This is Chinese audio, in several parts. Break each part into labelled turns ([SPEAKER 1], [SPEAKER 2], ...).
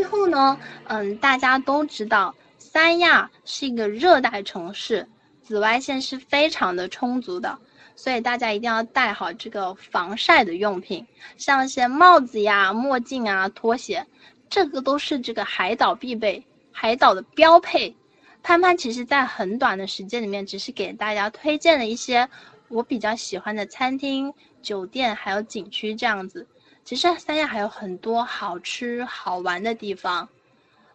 [SPEAKER 1] 最后呢，嗯，大家都知道三亚是一个热带城市，紫外线是非常的充足的，所以大家一定要带好这个防晒的用品，像一些帽子呀、墨镜啊、拖鞋，这个都是这个海岛必备、海岛的标配。潘潘其实在很短的时间里面，只是给大家推荐了一些我比较喜欢的餐厅、酒店还有景区这样子。其实三亚还有很多好吃好玩的地方，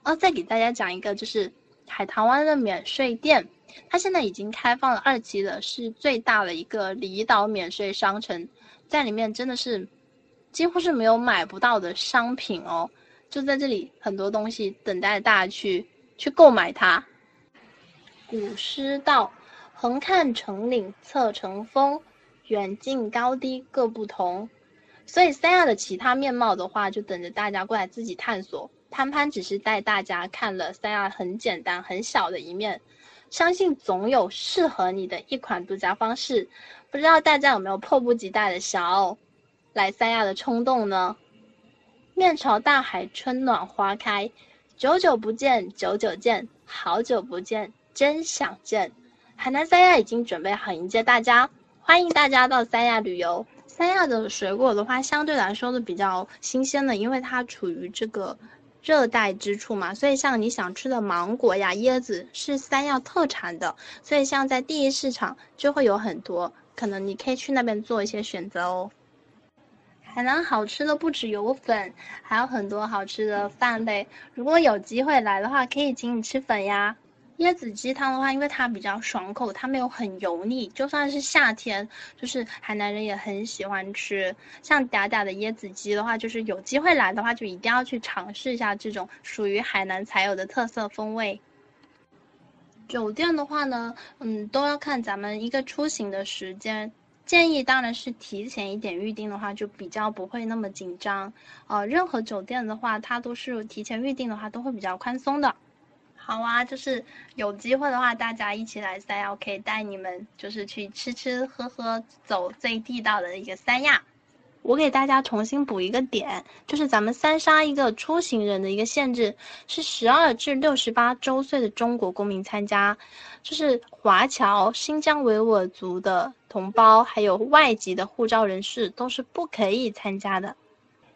[SPEAKER 1] 哦，再给大家讲一个，就是海棠湾的免税店，它现在已经开放了二期了，是最大的一个离岛免税商城，在里面真的是几乎是没有买不到的商品哦，就在这里很多东西等待大家去去购买它。古诗道：横看成岭侧成峰，远近高低各不同。所以三亚的其他面貌的话，就等着大家过来自己探索。潘潘只是带大家看了三亚很简单、很小的一面，相信总有适合你的一款度假方式。不知道大家有没有迫不及待的想要来三亚的冲动呢？面朝大海，春暖花开，久久不见，久久见，好久不见，真想见。海南三亚已经准备好迎接大家，欢迎大家到三亚旅游。三亚的水果的话，相对来说的比较新鲜的，因为它处于这个热带之处嘛，所以像你想吃的芒果呀、椰子是三亚特产的，所以像在第一市场就会有很多，可能你可以去那边做一些选择哦。海南好吃的不止有粉，还有很多好吃的饭类，如果有机会来的话，可以请你吃粉呀。椰子鸡汤的话，因为它比较爽口，它没有很油腻，就算是夏天，就是海南人也很喜欢吃。像嗲嗲的椰子鸡的话，就是有机会来的话，就一定要去尝试一下这种属于海南才有的特色风味。酒店的话呢，嗯，都要看咱们一个出行的时间，建议当然是提前一点预定的话，就比较不会那么紧张。呃，任何酒店的话，它都是提前预定的话，都会比较宽松的。好啊，就是有机会的话，大家一起来三亚，我可以带你们就是去吃吃喝喝，走最地道的一个三亚。我给大家重新补一个点，就是咱们三沙一个出行人的一个限制是十二至六十八周岁的中国公民参加，就是华侨、新疆维吾尔族的同胞，还有外籍的护照人士都是不可以参加的。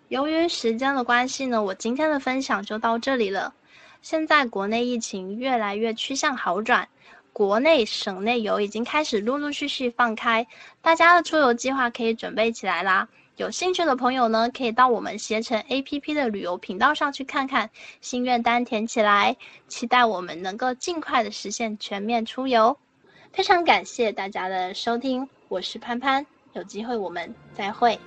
[SPEAKER 1] 由于时间的关系呢，我今天的分享就到这里了。现在国内疫情越来越趋向好转，国内省内游已经开始陆陆续续放开，大家的出游计划可以准备起来啦。有兴趣的朋友呢，可以到我们携程 APP 的旅游频道上去看看，心愿单填起来，期待我们能够尽快的实现全面出游。非常感谢大家的收听，我是潘潘，有机会我们再会。